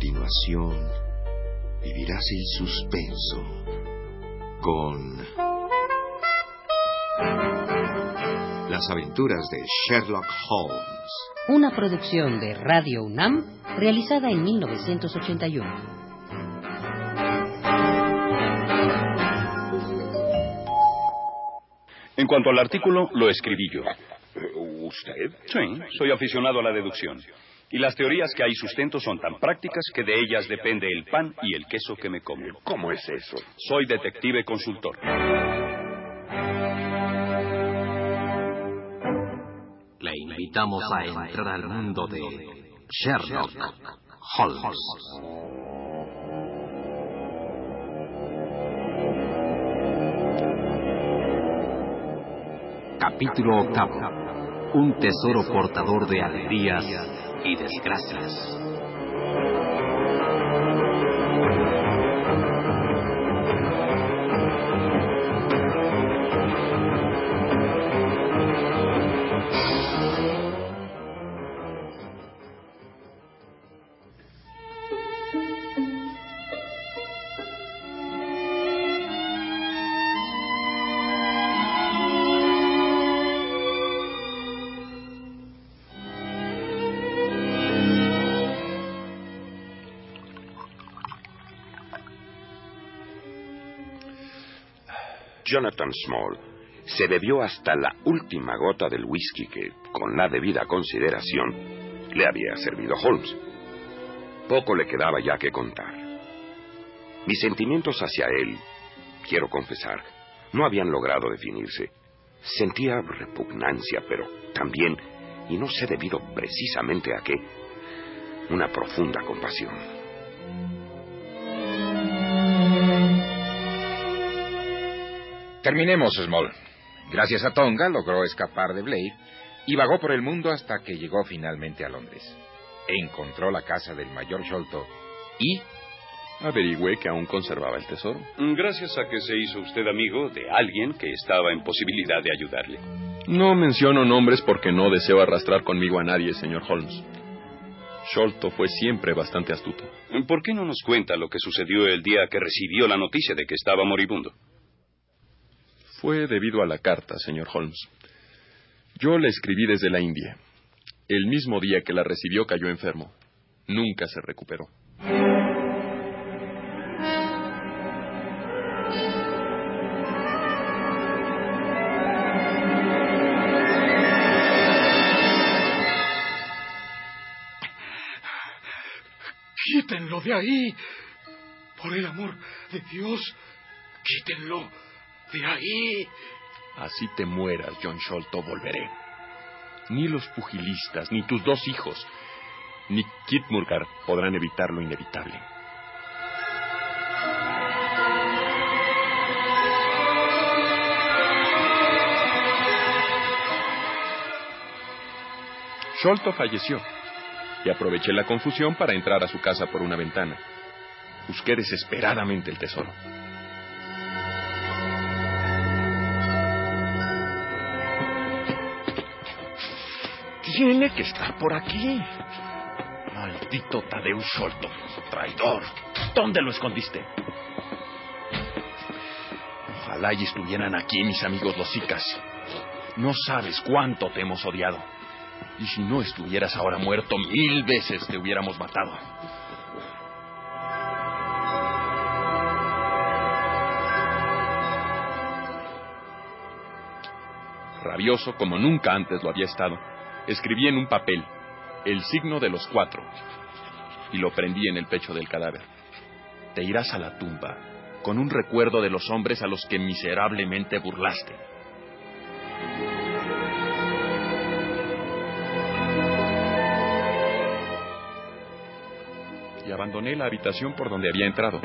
continuación vivirás el suspenso con las aventuras de Sherlock Holmes. Una producción de Radio UNAM realizada en 1981. En cuanto al artículo, lo escribí yo. ¿Usted? Sí, soy aficionado a la deducción. Y las teorías que hay sustento son tan prácticas que de ellas depende el pan y el queso que me como. ¿Cómo es eso? Soy detective consultor. Le invitamos a entrar al mundo de Sherlock Holmes. Capítulo octavo. Un tesoro portador de alegrías y desgracias. Jonathan Small se bebió hasta la última gota del whisky que, con la debida consideración, le había servido Holmes. Poco le quedaba ya que contar. Mis sentimientos hacia él, quiero confesar, no habían logrado definirse. Sentía repugnancia, pero también, y no sé debido precisamente a qué, una profunda compasión. Terminemos, Small. Gracias a Tonga logró escapar de Blade y vagó por el mundo hasta que llegó finalmente a Londres. Encontró la casa del mayor Sholto y... Averigüé que aún conservaba el tesoro. Gracias a que se hizo usted amigo de alguien que estaba en posibilidad de ayudarle. No menciono nombres porque no deseo arrastrar conmigo a nadie, señor Holmes. Sholto fue siempre bastante astuto. ¿Por qué no nos cuenta lo que sucedió el día que recibió la noticia de que estaba moribundo? Fue debido a la carta, señor Holmes. Yo la escribí desde la India. El mismo día que la recibió cayó enfermo. Nunca se recuperó. Quítenlo de ahí. Por el amor de Dios, quítenlo de ahí. Así te mueras, John Sholto, volveré. Ni los pugilistas, ni tus dos hijos, ni Kit Murgar podrán evitar lo inevitable. Sholto falleció y aproveché la confusión para entrar a su casa por una ventana. Busqué desesperadamente el tesoro. Tiene que estar por aquí. Maldito Tadeusz Sholto, traidor. ¿Dónde lo escondiste? Ojalá y estuvieran aquí mis amigos los Icas. No sabes cuánto te hemos odiado. Y si no estuvieras ahora muerto, mil veces te hubiéramos matado. Rabioso como nunca antes lo había estado, escribí en un papel el signo de los cuatro y lo prendí en el pecho del cadáver. Te irás a la tumba con un recuerdo de los hombres a los que miserablemente burlaste. Y abandoné la habitación por donde había entrado.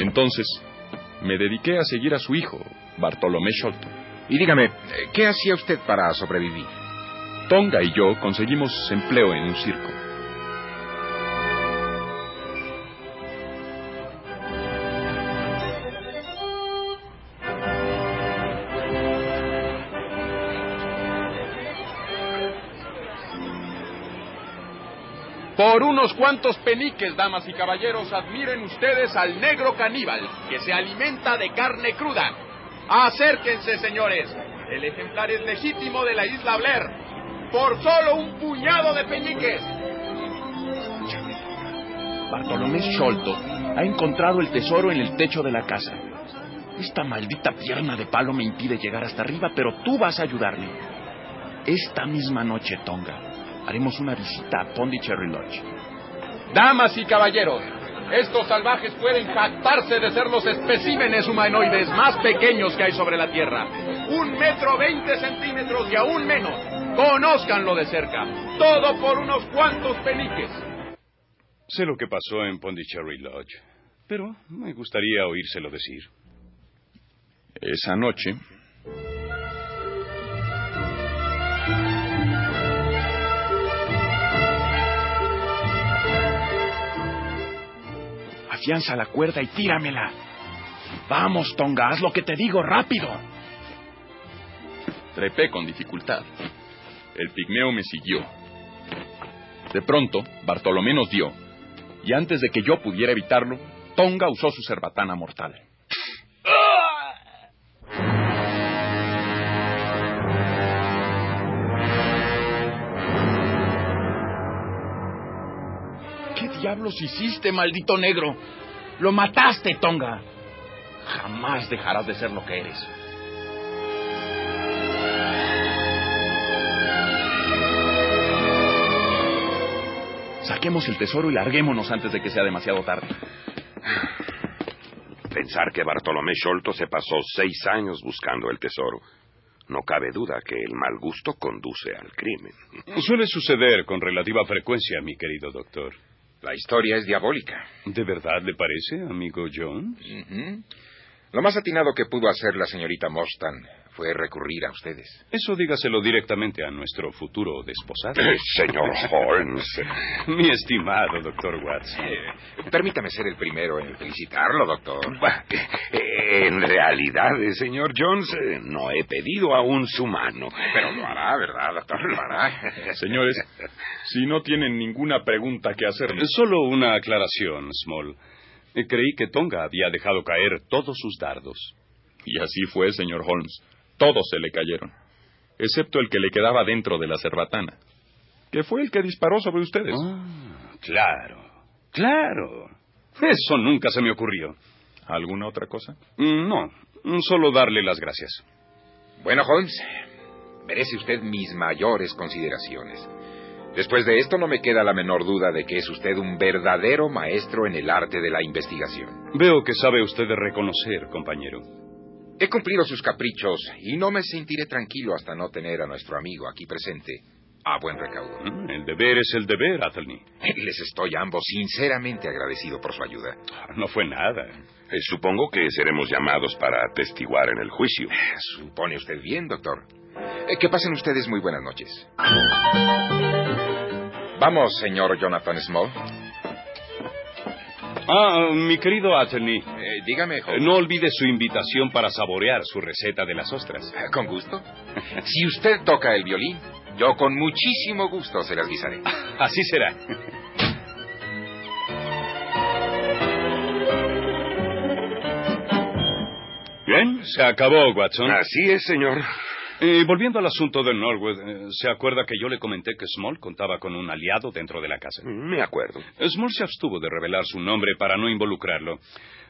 Entonces, me dediqué a seguir a su hijo, Bartolomé Sholto. Y dígame, ¿qué hacía usted para sobrevivir? Tonga y yo conseguimos empleo en un circo. Por unos cuantos peniques, damas y caballeros, admiren ustedes al negro caníbal que se alimenta de carne cruda. Acérquense, señores. El ejemplar es legítimo de la isla Blair. Por solo un puñado de peniques. Bartolomé Sholto ha encontrado el tesoro en el techo de la casa. Esta maldita pierna de palo me impide llegar hasta arriba, pero tú vas a ayudarme. Esta misma noche, Tonga, haremos una visita a Pondicherry Lodge. Damas y caballeros, estos salvajes pueden jactarse de ser los especímenes humanoides más pequeños que hay sobre la Tierra. Un metro veinte centímetros y aún menos. Conózcanlo de cerca. Todo por unos cuantos peniques. Sé lo que pasó en Pondicherry Lodge, pero me gustaría oírselo decir. Esa noche, afianza la cuerda y tíramela. Vamos, Tonga, haz lo que te digo, rápido. Trepé con dificultad. El pigmeo me siguió. De pronto, Bartolomé nos dio, y antes de que yo pudiera evitarlo, Tonga usó su cerbatana mortal. ¿Qué diablos hiciste, maldito negro? Lo mataste, Tonga. Jamás dejarás de ser lo que eres. Saquemos el tesoro y larguémonos antes de que sea demasiado tarde. Pensar que Bartolomé Sholto se pasó seis años buscando el tesoro. No cabe duda que el mal gusto conduce al crimen. Suele suceder con relativa frecuencia, mi querido doctor. La historia es diabólica. ¿De verdad le parece, amigo? Ujú. Lo más atinado que pudo hacer la señorita Mostan fue recurrir a ustedes. Eso dígaselo directamente a nuestro futuro desposado. Señor Holmes. Mi estimado doctor Watson. Eh, permítame ser el primero en felicitarlo, doctor. Eh, En realidad, eh, señor Jones, eh, no he pedido aún su mano. Pero lo hará, ¿verdad, doctor? Lo hará. Señores, si no tienen ninguna pregunta que hacer, Solo una aclaración, Small. Eh, Creí que Tonga había dejado caer todos sus dardos. Y así fue, señor Holmes. Todos se le cayeron, excepto el que le quedaba dentro de la cerbatana, que fue el que disparó sobre ustedes. Ah, claro, claro. Eso nunca se me ocurrió. ¿Alguna otra cosa? Mm, No, mm, solo darle las gracias. Bueno, Holmes, merece usted mis mayores consideraciones. Después de esto no me queda la menor duda de que es usted un verdadero maestro en el arte de la investigación. Veo que sabe usted reconocer, compañero. He cumplido sus caprichos y no me sentiré tranquilo hasta no tener a nuestro amigo aquí presente a buen recaudo. Mm, El deber es el deber, Athelney. Les estoy a ambos sinceramente agradecido por su ayuda. No fue nada. Eh, Supongo que seremos llamados para atestiguar en el juicio. Supone usted bien, doctor. Eh, que pasen ustedes muy buenas noches. Vamos, señor Jonathan Small. Ah, mi querido Athelney, Eh, dígame, eh, no olvide su invitación para saborear su receta de las ostras. Eh, Con gusto. Si usted toca el violín, yo con muchísimo gusto se las guisaré. Así será. Bien, se acabó, Watson. Así es, señor. Eh, volviendo al asunto de Norwood, eh, ¿se acuerda que yo le comenté que Small contaba con un aliado dentro de la casa? Me acuerdo. Small se abstuvo de revelar su nombre para no involucrarlo.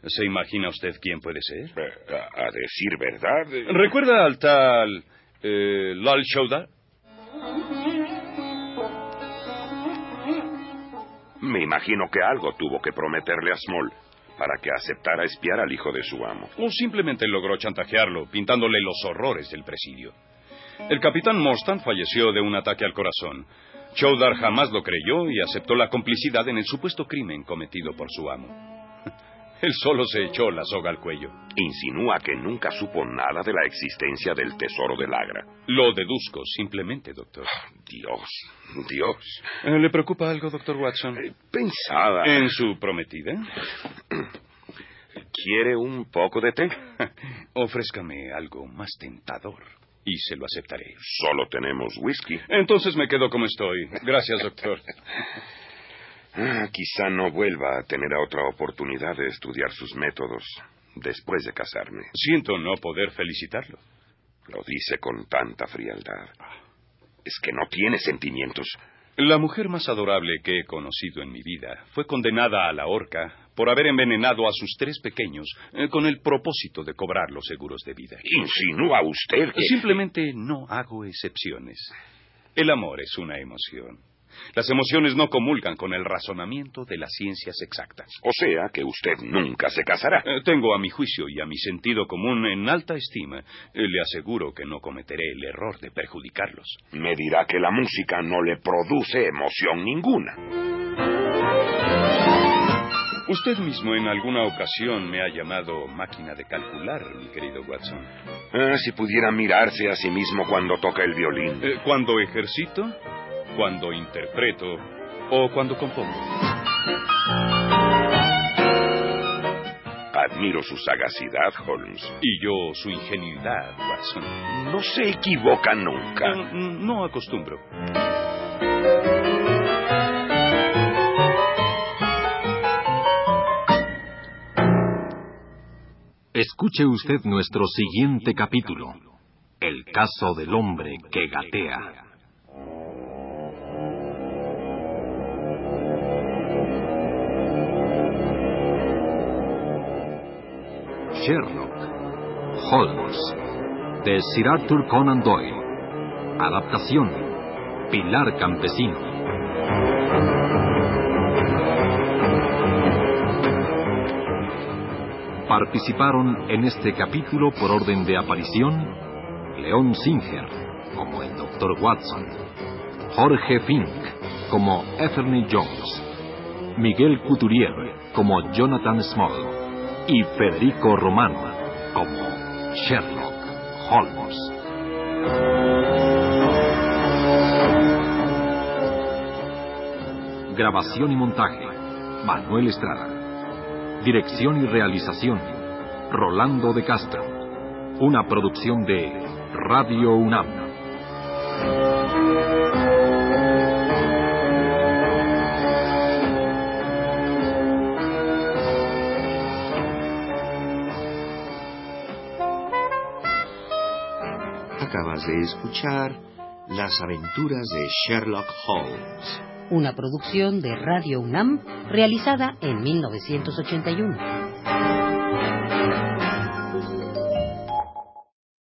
¿Se imagina usted quién puede ser? Eh, A, a decir verdad. eh, ¿Recuerda al tal eh, Lal Shouda? Me imagino que algo tuvo que prometerle a Small para que aceptara espiar al hijo de su amo. O simplemente logró chantajearlo, pintándole los horrores del presidio. El capitán Morstan falleció de un ataque al corazón. Choudar jamás lo creyó y aceptó la complicidad en el supuesto crimen cometido por su amo. Él solo se echó la soga al cuello. Insinúa que nunca supo nada de la existencia del tesoro del Agra. Lo deduzco, simplemente, doctor. Dios, Dios. Eh, ¿Le preocupa algo, doctor Watson? Pensaba. ¿En su prometida? ¿Quiere un poco de té? Ofrézcame algo más tentador y se lo aceptaré. Solo tenemos whisky. Entonces me quedo como estoy. Gracias, doctor. Ah, quizá no vuelva a tener otra oportunidad de estudiar sus métodos después de casarme. Siento no poder felicitarlo. Lo dice con tanta frialdad. Es que no tiene sentimientos. La mujer más adorable que he conocido en mi vida fue condenada a la horca por haber envenenado a sus tres pequeños eh, con el propósito de cobrar los seguros de vida. ¿Insinúa usted que... Simplemente no hago excepciones. El amor es una emoción. Las emociones no comulgan con el razonamiento de las ciencias exactas. O sea que usted nunca se casará. Eh, tengo a mi juicio y a mi sentido común en alta estima. Eh, le aseguro que no cometeré el error de perjudicarlos. Me dirá que la música no le produce emoción ninguna. Usted mismo en alguna ocasión me ha llamado máquina de calcular, mi querido Watson. Ah, si pudiera mirarse a sí mismo cuando toca el violín. Eh, cuando ejercito, cuando interpreto o cuando compongo. Admiro su sagacidad, Holmes. Y yo su ingenuidad, Watson. No se equivoca nunca. No, no acostumbro. Escuche usted nuestro siguiente capítulo. El caso del hombre que gatea. Sherlock Holmes de Sir Arthur Conan Doyle. Adaptación Pilar Campesino. Participaron en este capítulo por orden de aparición León Singer como el Dr. Watson, Jorge Fink como Etherney Jones, Miguel Couturier como Jonathan Small y Federico Romano como Sherlock Holmes. Grabación y montaje, Manuel Estrada. Dirección y realización, Rolando de Castro. Una producción de Radio UNAM. De escuchar Las aventuras de Sherlock Holmes. Una producción de Radio UNAM realizada en 1981.